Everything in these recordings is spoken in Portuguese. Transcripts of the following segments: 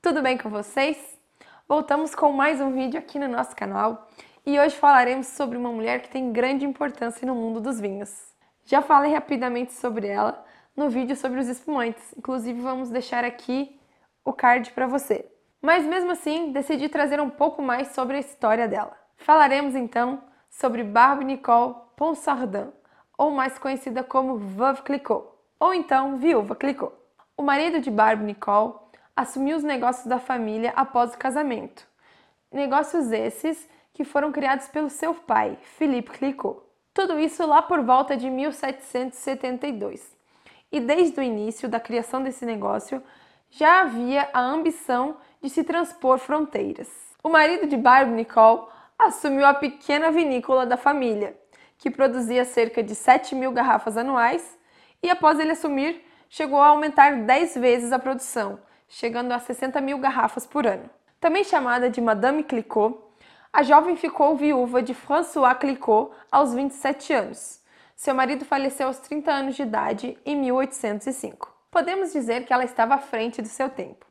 Tudo bem com vocês? Voltamos com mais um vídeo aqui no nosso canal e hoje falaremos sobre uma mulher que tem grande importância no mundo dos vinhos. Já falei rapidamente sobre ela no vídeo sobre os espumantes, inclusive vamos deixar aqui o card para você. Mas mesmo assim, decidi trazer um pouco mais sobre a história dela. Falaremos então sobre Barbe Nicole Ponsardin, ou mais conhecida como Veuve Clicquot, ou então Viúva Clicquot. O marido de Barbe Nicole assumiu os negócios da família após o casamento. Negócios esses que foram criados pelo seu pai, Philippe Clicquot. Tudo isso lá por volta de 1772. E desde o início da criação desse negócio, já havia a ambição de se transpor fronteiras. O marido de Barbe Nicole assumiu a pequena vinícola da família, que produzia cerca de 7 mil garrafas anuais, e após ele assumir, chegou a aumentar 10 vezes a produção, chegando a 60 mil garrafas por ano. Também chamada de Madame Clicquot, a jovem ficou viúva de François Clicquot aos 27 anos. Seu marido faleceu aos 30 anos de idade em 1805. Podemos dizer que ela estava à frente do seu tempo.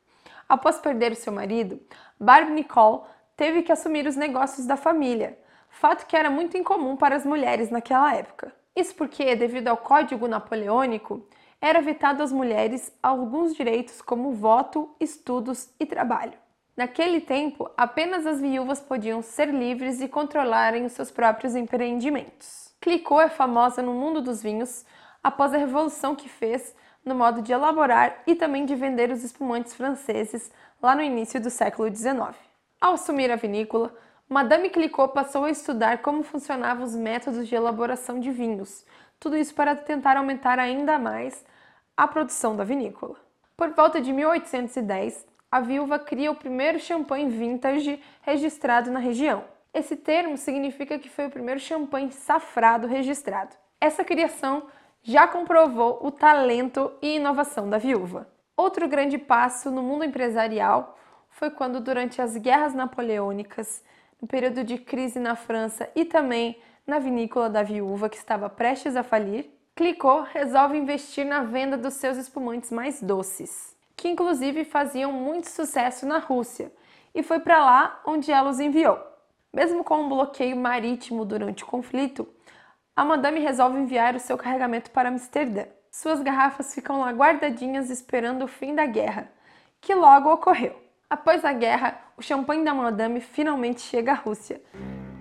Após perder o seu marido, Barbe Nicole teve que assumir os negócios da família, fato que era muito incomum para as mulheres naquela época. Isso porque, devido ao Código Napoleônico, era vetado às mulheres alguns direitos como voto, estudos e trabalho. Naquele tempo, apenas as viúvas podiam ser livres e controlarem os seus próprios empreendimentos. Clicquot é famosa no mundo dos vinhos após a revolução que fez no modo de elaborar e também de vender os espumantes franceses lá no início do século XIX. Ao assumir a vinícola, Madame Clicquot passou a estudar como funcionavam os métodos de elaboração de vinhos, tudo isso para tentar aumentar ainda mais a produção da vinícola. Por volta de 1810, a viúva cria o primeiro champanhe vintage registrado na região. Esse termo significa que foi o primeiro champanhe safrado registrado. Essa criação já comprovou o talento e inovação da viúva. Outro grande passo no mundo empresarial foi quando, durante as guerras napoleônicas, no período de crise na França e também na vinícola da viúva que estava prestes a falir, Clicquot resolve investir na venda dos seus espumantes mais doces, que inclusive faziam muito sucesso na Rússia, e foi para lá onde ela os enviou. Mesmo com um bloqueio marítimo durante o conflito, a madame resolve enviar o seu carregamento para Amsterdã. Suas garrafas ficam lá guardadinhas esperando o fim da guerra, que logo ocorreu. Após a guerra, o champanhe da Madame finalmente chega à Rússia.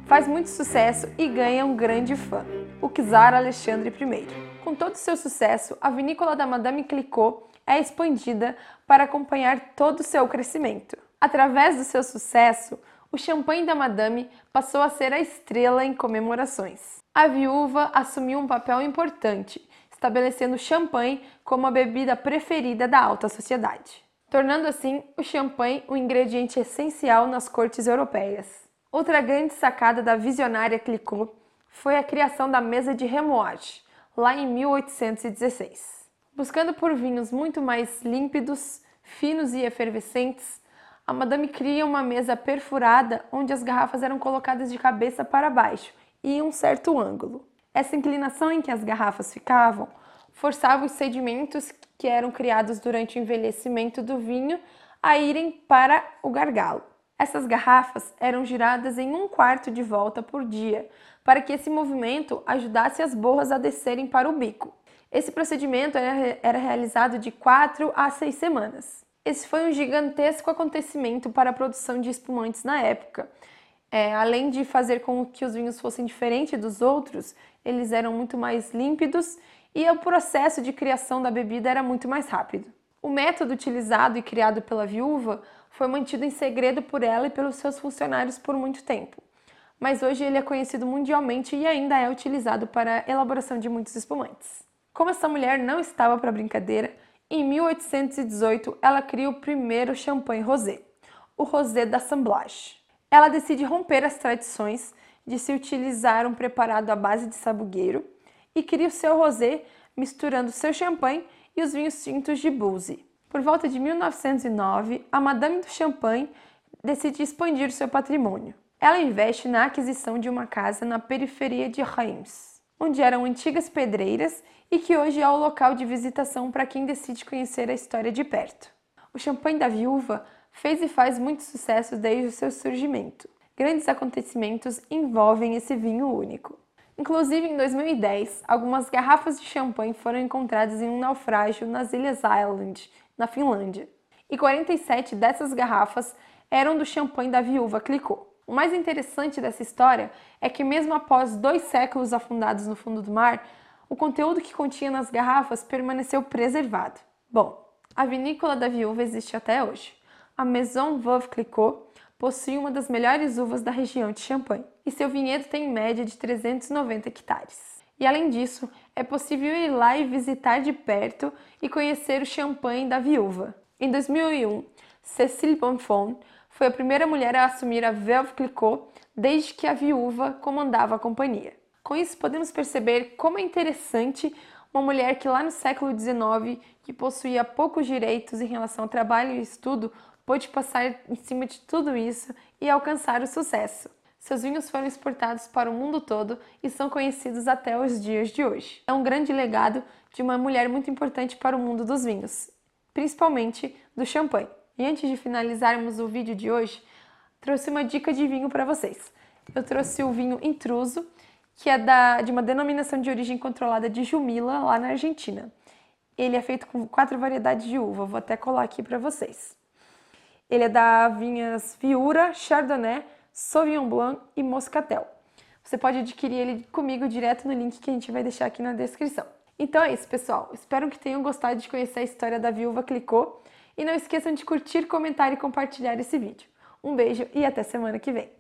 Faz muito sucesso e ganha um grande fã, o czar Alexandre I. Com todo seu sucesso, a vinícola da Madame Clicquot é expandida para acompanhar todo o seu crescimento. Através do seu sucesso, o champanhe da Madame passou a ser a estrela em comemorações. A viúva assumiu um papel importante, estabelecendo o champanhe como a bebida preferida da alta sociedade tornando assim o champanhe um ingrediente essencial nas cortes europeias. Outra grande sacada da visionária Clicquot foi a criação da mesa de remoage, lá em 1816. Buscando por vinhos muito mais límpidos, finos e efervescentes, a Madame cria uma mesa perfurada onde as garrafas eram colocadas de cabeça para baixo e em um certo ângulo. Essa inclinação em que as garrafas ficavam forçava os sedimentos que eram criados durante o envelhecimento do vinho a irem para o gargalo. Essas garrafas eram giradas em um quarto de volta por dia, para que esse movimento ajudasse as borras a descerem para o bico. Esse procedimento era, realizado de quatro a seis semanas. Esse foi um gigantesco acontecimento para a produção de espumantes na época. É, além de fazer com que os vinhos fossem diferentes dos outros, eles eram muito mais límpidos e o processo de criação da bebida era muito mais rápido. O método utilizado e criado pela viúva foi mantido em segredo por ela e pelos seus funcionários por muito tempo, mas hoje ele é conhecido mundialmente e ainda é utilizado para a elaboração de muitos espumantes. Como essa mulher não estava para brincadeira, em 1818 ela cria o primeiro champanhe rosé, o rosé d'assemblage. Ela decide romper as tradições de se utilizar um preparado à base de sabugueiro e cria o seu rosé misturando seu champanhe e os vinhos tintos de Bouzy. Por volta de 1909, a Madame do Champagne decide expandir seu patrimônio. Ela investe na aquisição de uma casa na periferia de Reims, onde eram antigas pedreiras e que hoje é o local de visitação para quem decide conhecer a história de perto. O champanhe da viúva fez e faz muito sucesso desde o seu surgimento. Grandes acontecimentos envolvem esse vinho único. Inclusive, em 2010, algumas garrafas de champanhe foram encontradas em um naufrágio nas Ilhas Island, na Finlândia. E 47 dessas garrafas eram do champanhe da viúva Clicquot. O mais interessante dessa história é que, mesmo após dois séculos afundados no fundo do mar, o conteúdo que continha nas garrafas permaneceu preservado. Bom, a vinícola da viúva existe até hoje. A Maison Veuve Clicquot possui uma das melhores uvas da região de Champagne e seu vinhedo tem em média de 390 hectares. E além disso, é possível ir lá e visitar de perto e conhecer o champanhe da viúva. Em 2001, Cécile Bonfons foi a primeira mulher a assumir a Veuve Clicquot desde que a viúva comandava a companhia. Com isso, podemos perceber como é interessante uma mulher que lá no século XIX, que possuía poucos direitos em relação ao trabalho e estudo, pôde passar em cima de tudo isso e alcançar o sucesso. Seus vinhos foram exportados para o mundo todo e são conhecidos até os dias de hoje. É um grande legado de uma mulher muito importante para o mundo dos vinhos, principalmente do champanhe. E antes de finalizarmos o vídeo de hoje, trouxe uma dica de vinho para vocês. Eu trouxe o vinho Intruso, que é da, de uma denominação de origem controlada de Jumila, lá na Argentina. Ele é feito com quatro variedades de uva, vou até colar aqui para vocês. Ele é da vinhas Viura, Chardonnay, Sauvignon Blanc e Moscatel. Você pode adquirir ele comigo direto no link que a gente vai deixar aqui na descrição. Então é isso, pessoal. Espero que tenham gostado de conhecer a história da viúva Clicô e não esqueçam de curtir, comentar e compartilhar esse vídeo. Um beijo e até semana que vem.